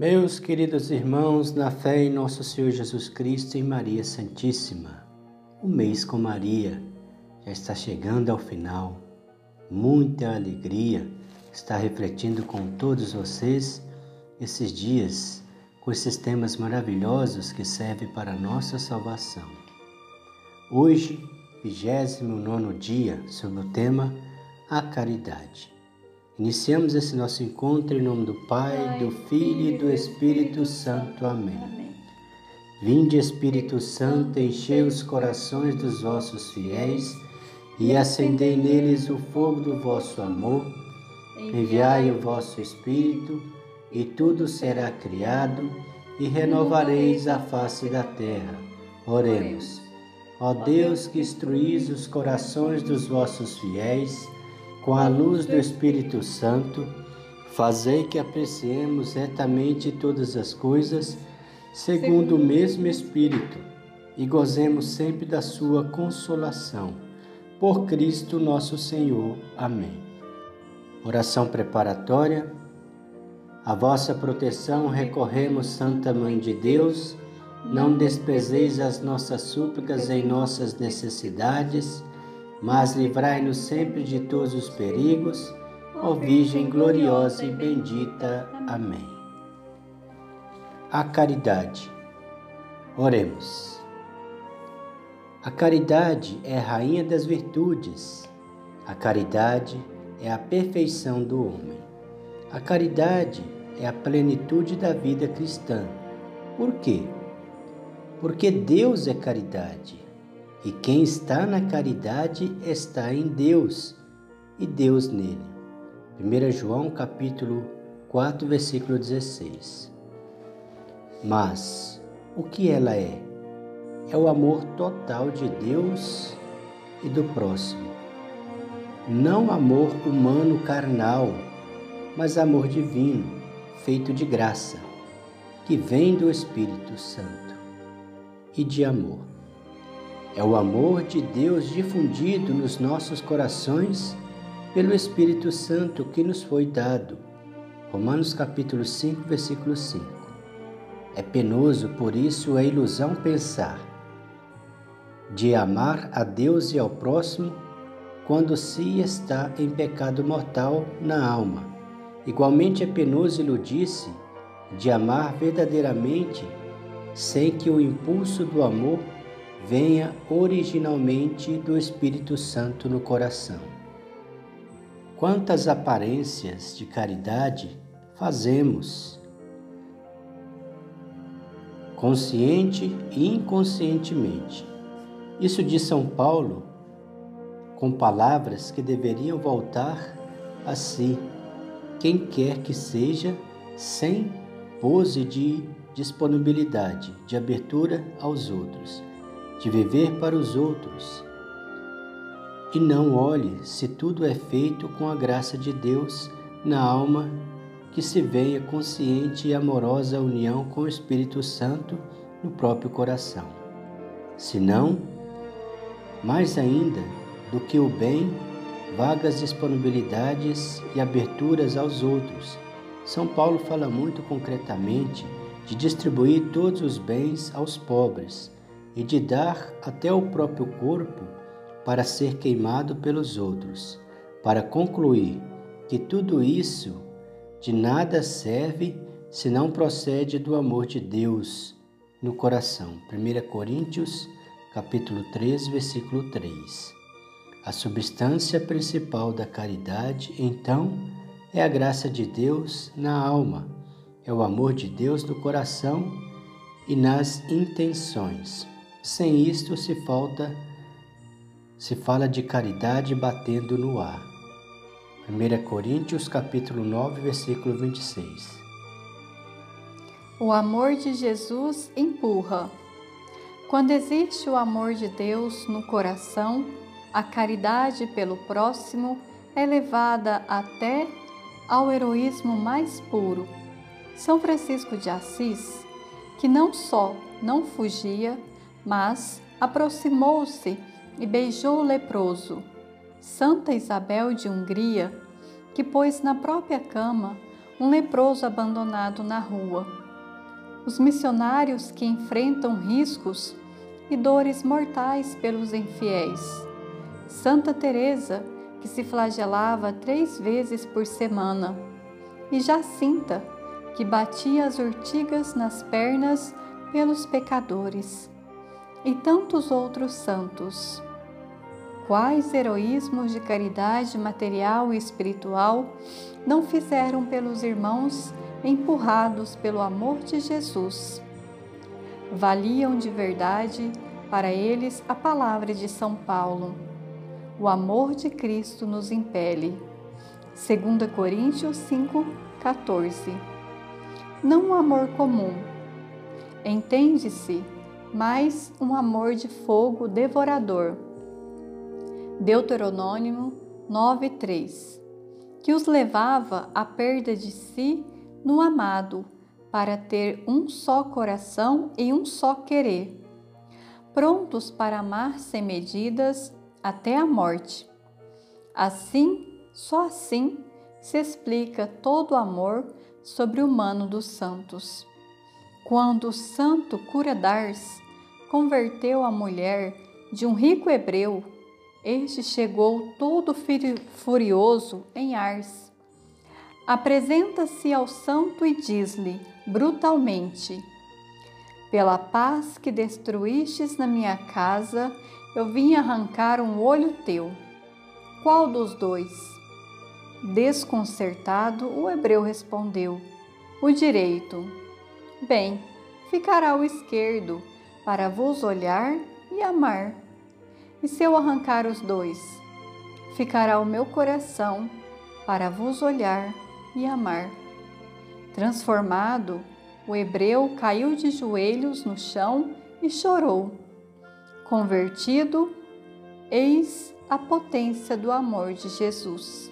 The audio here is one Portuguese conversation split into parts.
Meus queridos irmãos, na fé em nosso Senhor Jesus Cristo e Maria Santíssima, o mês com Maria já está chegando ao final. Muita alegria estar refletindo com todos vocês esses dias com esses temas maravilhosos que servem para a nossa salvação. Hoje, 29 dia, sobre o tema A Caridade. Iniciamos esse nosso encontro em nome do Pai, do Filho e do Espírito Santo. Amém. Vinde, Espírito Santo, enchei os corações dos vossos fiéis e acendei neles o fogo do vosso amor. Enviai o vosso Espírito, e tudo será criado, e renovareis a face da terra. Oremos. Ó Deus, que instruís os corações dos vossos fiéis, com a luz do Espírito Santo, fazei que apreciemos retamente todas as coisas, segundo o mesmo Espírito, e gozemos sempre da sua consolação. Por Cristo nosso Senhor. Amém. Oração preparatória. A vossa proteção recorremos, Santa Mãe de Deus. Não desprezeis as nossas súplicas em nossas necessidades mas livrai-nos sempre de todos os perigos, ó Virgem gloriosa e bendita. Amém. A caridade. Oremos. A caridade é a rainha das virtudes. A caridade é a perfeição do homem. A caridade é a plenitude da vida cristã. Por quê? Porque Deus é caridade. E quem está na caridade está em Deus e Deus nele. 1 João capítulo 4, versículo 16. Mas o que ela é? É o amor total de Deus e do próximo. Não amor humano carnal, mas amor divino, feito de graça, que vem do Espírito Santo e de amor. É o amor de Deus difundido nos nossos corações pelo Espírito Santo que nos foi dado. Romanos capítulo 5, versículo 5. É penoso, por isso, a ilusão pensar de amar a Deus e ao próximo quando se está em pecado mortal na alma. Igualmente é penoso iludir-se de amar verdadeiramente sem que o impulso do amor venha originalmente do Espírito Santo no coração. Quantas aparências de caridade fazemos, consciente e inconscientemente. Isso diz São Paulo com palavras que deveriam voltar a si, quem quer que seja, sem pose de disponibilidade, de abertura aos outros de viver para os outros. E não olhe se tudo é feito com a graça de Deus na alma que se venha consciente e amorosa união com o Espírito Santo no próprio coração. Se não, mais ainda do que o bem, vagas disponibilidades e aberturas aos outros. São Paulo fala muito concretamente de distribuir todos os bens aos pobres, e de dar até o próprio corpo para ser queimado pelos outros, para concluir que tudo isso de nada serve se não procede do amor de Deus no coração. 1 Coríntios, capítulo 3, versículo 3. A substância principal da caridade, então, é a graça de Deus na alma, é o amor de Deus no coração e nas intenções. Sem isto se falta se fala de caridade batendo no ar. 1 Coríntios capítulo 9, versículo 26. O amor de Jesus empurra. Quando existe o amor de Deus no coração, a caridade pelo próximo é levada até ao heroísmo mais puro. São Francisco de Assis, que não só não fugia, mas aproximou-se e beijou o leproso. Santa Isabel de Hungria, que pôs na própria cama um leproso abandonado na rua. Os missionários que enfrentam riscos e dores mortais pelos infiéis. Santa Teresa, que se flagelava três vezes por semana, e Jacinta, que batia as urtigas nas pernas pelos pecadores, e tantos outros santos. Quais heroísmos de caridade material e espiritual não fizeram pelos irmãos empurrados pelo amor de Jesus? Valiam de verdade para eles a palavra de São Paulo. O amor de Cristo nos impele. 2 Coríntios 5, 14. Não um amor comum, entende-se, mas um amor de fogo devorador. Deuteronômio 9:3, que os levava à perda de si no amado, para ter um só coração e um só querer, prontos para amar sem medidas até a morte. Assim, só assim se explica todo o amor sobre humano dos santos. Quando o santo cura Dars converteu a mulher de um rico hebreu, este chegou todo furioso em Ars. Apresenta-se ao santo e diz-lhe brutalmente: Pela paz que destruístes na minha casa, eu vim arrancar um olho teu. Qual dos dois? Desconcertado, o hebreu respondeu: O direito. Bem, ficará o esquerdo, para vos olhar e amar. E se eu arrancar os dois? Ficará o meu coração, para vos olhar e amar. Transformado, o hebreu caiu de joelhos no chão e chorou. Convertido, eis a potência do amor de Jesus.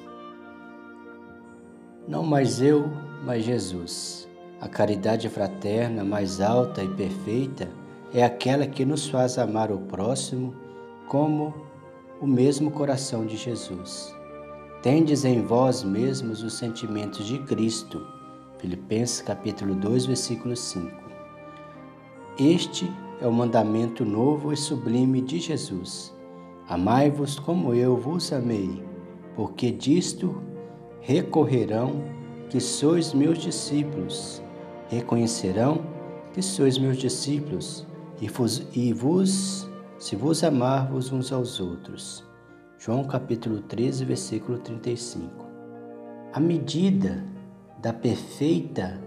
Não mais eu, mas Jesus. A caridade fraterna mais alta e perfeita é aquela que nos faz amar o próximo como o mesmo coração de Jesus. Tendes em vós mesmos os sentimentos de Cristo. Filipenses capítulo 2, versículo 5. Este é o mandamento novo e sublime de Jesus. Amai-vos como eu vos amei, porque disto recorrerão que sois meus discípulos, reconhecerão que sois meus discípulos e vos, e vos se vos amarvos uns aos outros. João capítulo 13, versículo 35. A medida da perfeita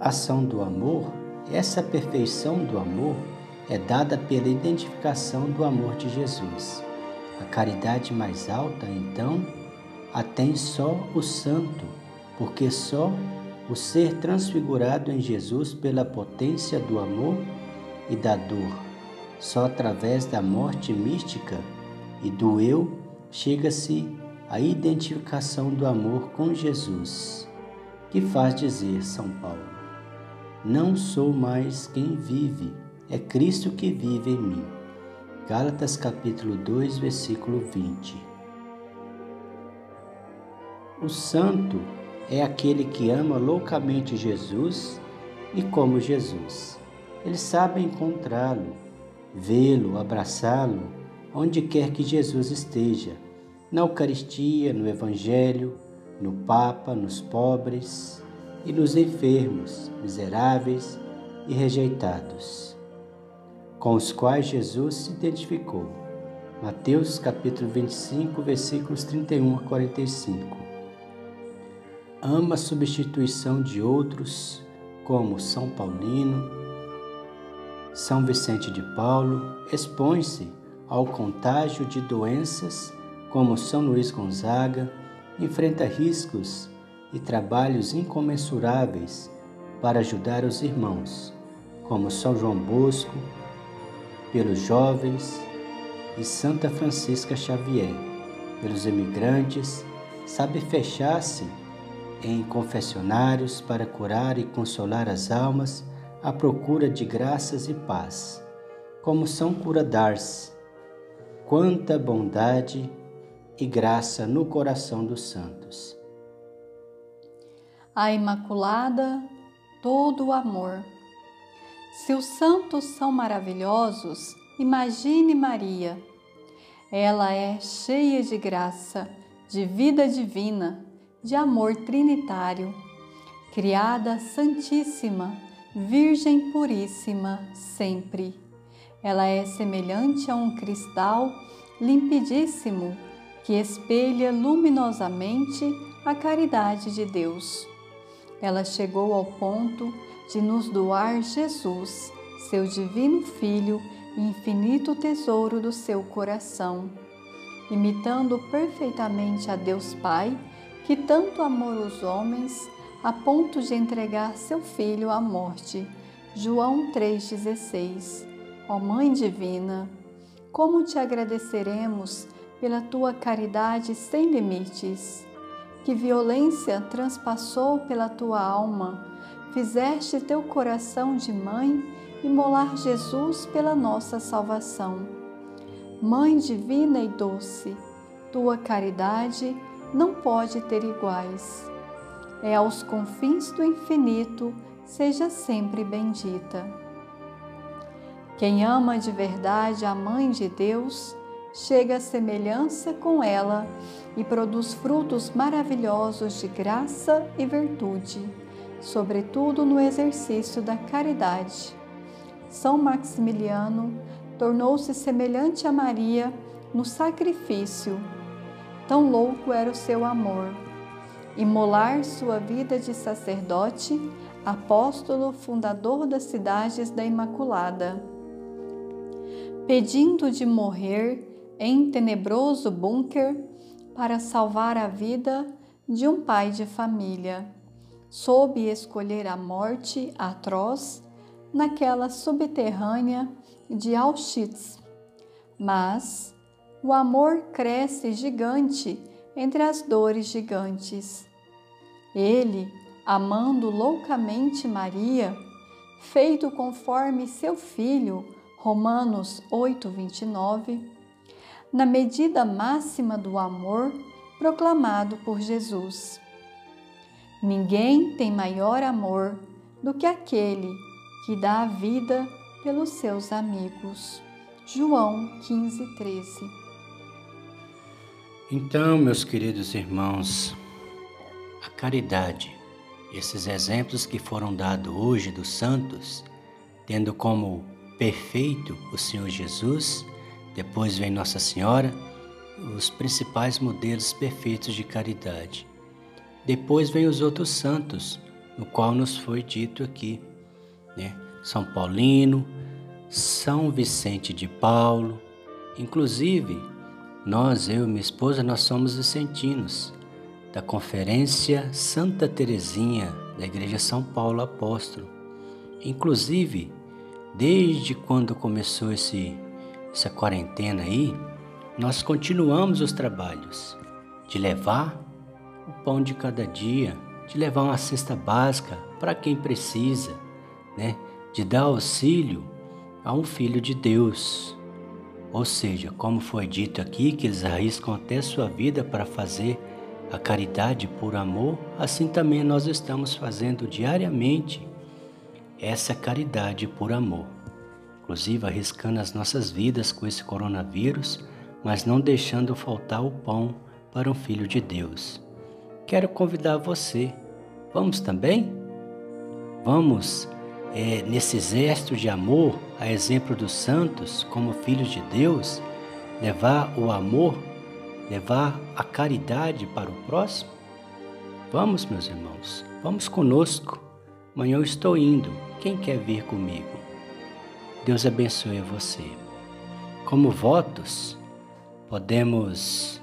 ação do amor, essa perfeição do amor é dada pela identificação do amor de Jesus. A caridade mais alta, então, a tem só o santo, porque só o ser transfigurado em Jesus pela potência do amor e da dor, só através da morte mística e do eu chega-se à identificação do amor com Jesus, que faz dizer São Paulo: Não sou mais quem vive, é Cristo que vive em mim. Gálatas capítulo 2, versículo 20. O santo é aquele que ama loucamente Jesus e como Jesus. Ele sabe encontrá-lo, vê-lo, abraçá-lo, onde quer que Jesus esteja, na Eucaristia, no Evangelho, no Papa, nos pobres e nos enfermos, miseráveis e rejeitados com os quais Jesus se identificou. Mateus capítulo 25, versículos 31 a 45. Ama a substituição de outros, como São Paulino, São Vicente de Paulo, expõe-se ao contágio de doenças, como São Luís Gonzaga, enfrenta riscos e trabalhos incomensuráveis para ajudar os irmãos, como São João Bosco, pelos jovens e Santa Francisca Xavier, pelos emigrantes, sabe fechar-se em confessionários para curar e consolar as almas à procura de graças e paz, como São Cura d'Ars. Quanta bondade e graça no coração dos santos. A Imaculada, todo o amor. Se os santos são maravilhosos, imagine Maria. Ela é cheia de graça, de vida divina, de amor trinitário, criada santíssima, Virgem puríssima, sempre. Ela é semelhante a um cristal limpidíssimo que espelha luminosamente a caridade de Deus. Ela chegou ao ponto de nos doar Jesus, seu divino Filho infinito tesouro do seu coração, imitando perfeitamente a Deus Pai, que tanto amou os homens a ponto de entregar seu filho à morte. João 3,16 Ó Mãe Divina, como te agradeceremos pela tua caridade sem limites. Que violência transpassou pela tua alma, fizeste teu coração de mãe imolar Jesus pela nossa salvação. Mãe divina e doce, tua caridade não pode ter iguais. É aos confins do infinito, seja sempre bendita. Quem ama de verdade a Mãe de Deus, chega à semelhança com ela e produz frutos maravilhosos de graça e virtude, sobretudo no exercício da caridade. São Maximiliano tornou-se semelhante a Maria no sacrifício. Tão louco era o seu amor. Imolar sua vida de sacerdote, apóstolo fundador das cidades da Imaculada. Pedindo de morrer em tenebroso bunker para salvar a vida de um pai de família. Soube escolher a morte atroz naquela subterrânea de Auschwitz. Mas o amor cresce gigante entre as dores gigantes. Ele, amando loucamente Maria, feito conforme seu filho, Romanos 8, 29, na medida máxima do amor proclamado por Jesus. Ninguém tem maior amor do que aquele que dá a vida pelos seus amigos. João 15, 13. Então, meus queridos irmãos, a caridade, esses exemplos que foram dados hoje dos santos, tendo como perfeito o Senhor Jesus, depois vem Nossa Senhora, os principais modelos perfeitos de caridade. Depois vem os outros santos, no qual nos foi dito aqui, né? São Paulino, São Vicente de Paulo, inclusive nós, eu e minha esposa, nós somos vicentinos da Conferência Santa Teresinha da Igreja São Paulo Apóstolo. Inclusive, desde quando começou esse essa quarentena aí, nós continuamos os trabalhos de levar o pão de cada dia, de levar uma cesta básica para quem precisa, né? De dar auxílio a um filho de Deus. Ou seja, como foi dito aqui, que eles arriscam até sua vida para fazer a caridade por amor, assim também nós estamos fazendo diariamente essa caridade por amor inclusive arriscando as nossas vidas com esse coronavírus, mas não deixando faltar o pão para um filho de Deus. Quero convidar você, vamos também? Vamos é, nesse exército de amor, a exemplo dos santos, como filhos de Deus, levar o amor, levar a caridade para o próximo? Vamos, meus irmãos, vamos conosco. Amanhã eu estou indo. Quem quer vir comigo? Deus abençoe você. Como votos, podemos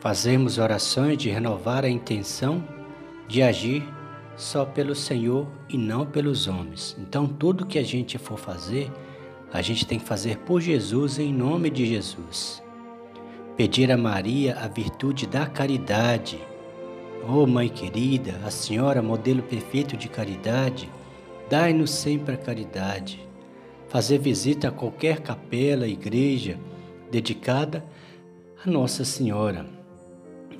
fazermos orações de renovar a intenção de agir só pelo Senhor e não pelos homens. Então, tudo que a gente for fazer, a gente tem que fazer por Jesus em nome de Jesus. Pedir a Maria a virtude da caridade. Oh, Mãe querida, a Senhora, modelo perfeito de caridade, dai-nos sempre a caridade fazer visita a qualquer capela, igreja dedicada a Nossa Senhora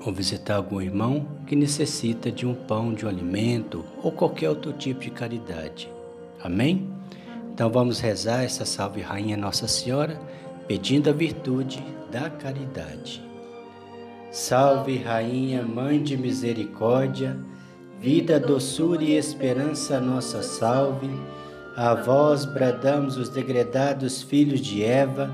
ou visitar algum irmão que necessita de um pão, de um alimento ou qualquer outro tipo de caridade. Amém? Então vamos rezar essa Salve Rainha Nossa Senhora, pedindo a virtude da caridade. Salve Rainha, Mãe de Misericórdia, vida, doçura e esperança, nossa salve. A vós bradamos os degredados filhos de Eva,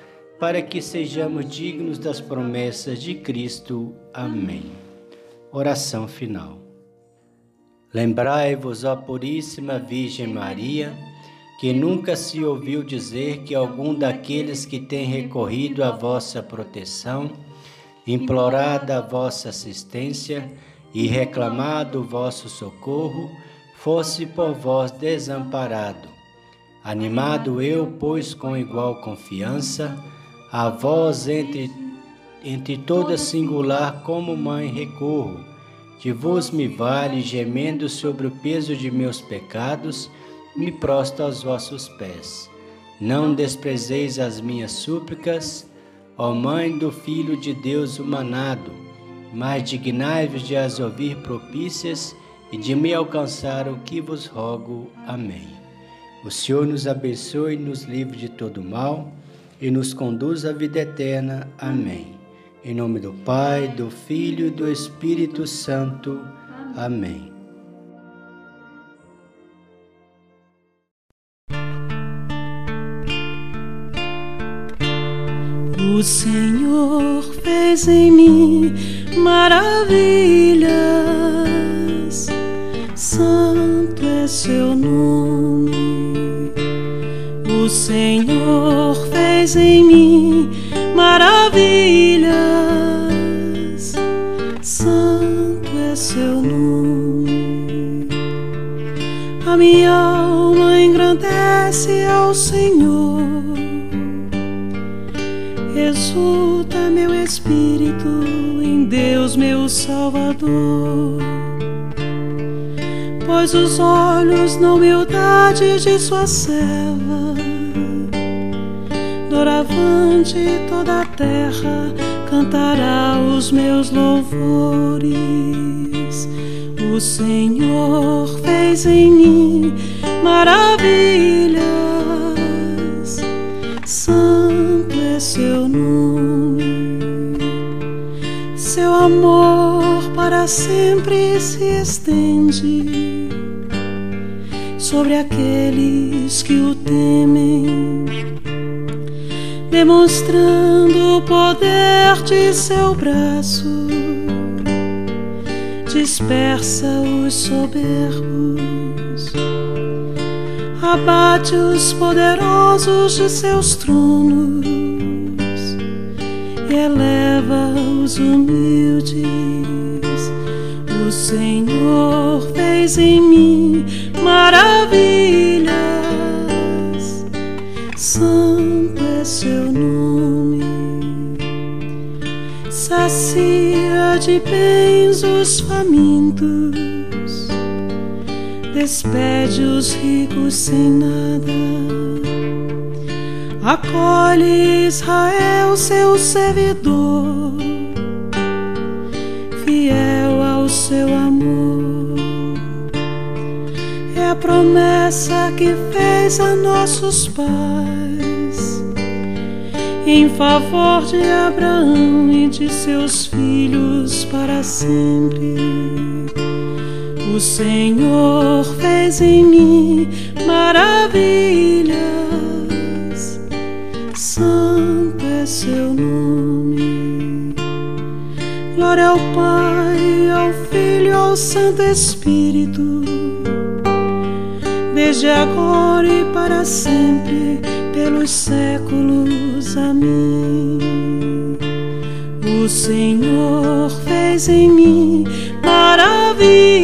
para que sejamos dignos das promessas de Cristo. Amém. Oração final. Lembrai-vos, ó Puríssima Virgem Maria, que nunca se ouviu dizer que algum daqueles que tem recorrido à vossa proteção, implorado a vossa assistência e reclamado o vosso socorro, fosse por vós desamparado. Animado eu, pois, com igual confiança, a vós entre, entre toda singular como mãe recorro, que vos me vale, gemendo sobre o peso de meus pecados, me prosto aos vossos pés. Não desprezeis as minhas súplicas, ó Mãe do Filho de Deus humanado, mas dignai-vos de as ouvir propícias e de me alcançar o que vos rogo. Amém. O Senhor nos abençoe e nos livre de todo mal e nos conduz à vida eterna. Amém. Em nome do Pai, do Filho e do Espírito Santo. Amém. O Senhor fez em mim maravilhas, santo é seu nome. O Senhor fez em mim maravilhas, santo é seu nome. A minha alma engrandece ao Senhor, exulta meu espírito em Deus, meu Salvador. Pois os olhos na humildade de sua serva doravante toda a terra cantará os meus louvores. O Senhor fez em mim maravilhas, santo é seu nome. Seu amor para sempre se estende sobre aqueles que o temem demonstrando o poder de seu braço, dispersa os soberbos, abate os poderosos de seus tronos e eleva os humildes. O Senhor fez em mim maravilhas. De bens os famintos, despede os ricos sem nada, acolhe Israel, seu servidor, fiel ao seu amor. É a promessa que fez a nossos pais em favor de Abraão e de seus filhos para sempre. O Senhor fez em mim maravilhas, santo é seu nome. Glória ao Pai, ao Filho ao Santo Espírito, desde agora e para sempre, pelos séculos. Amém. O Senhor fez em mim maravilhas.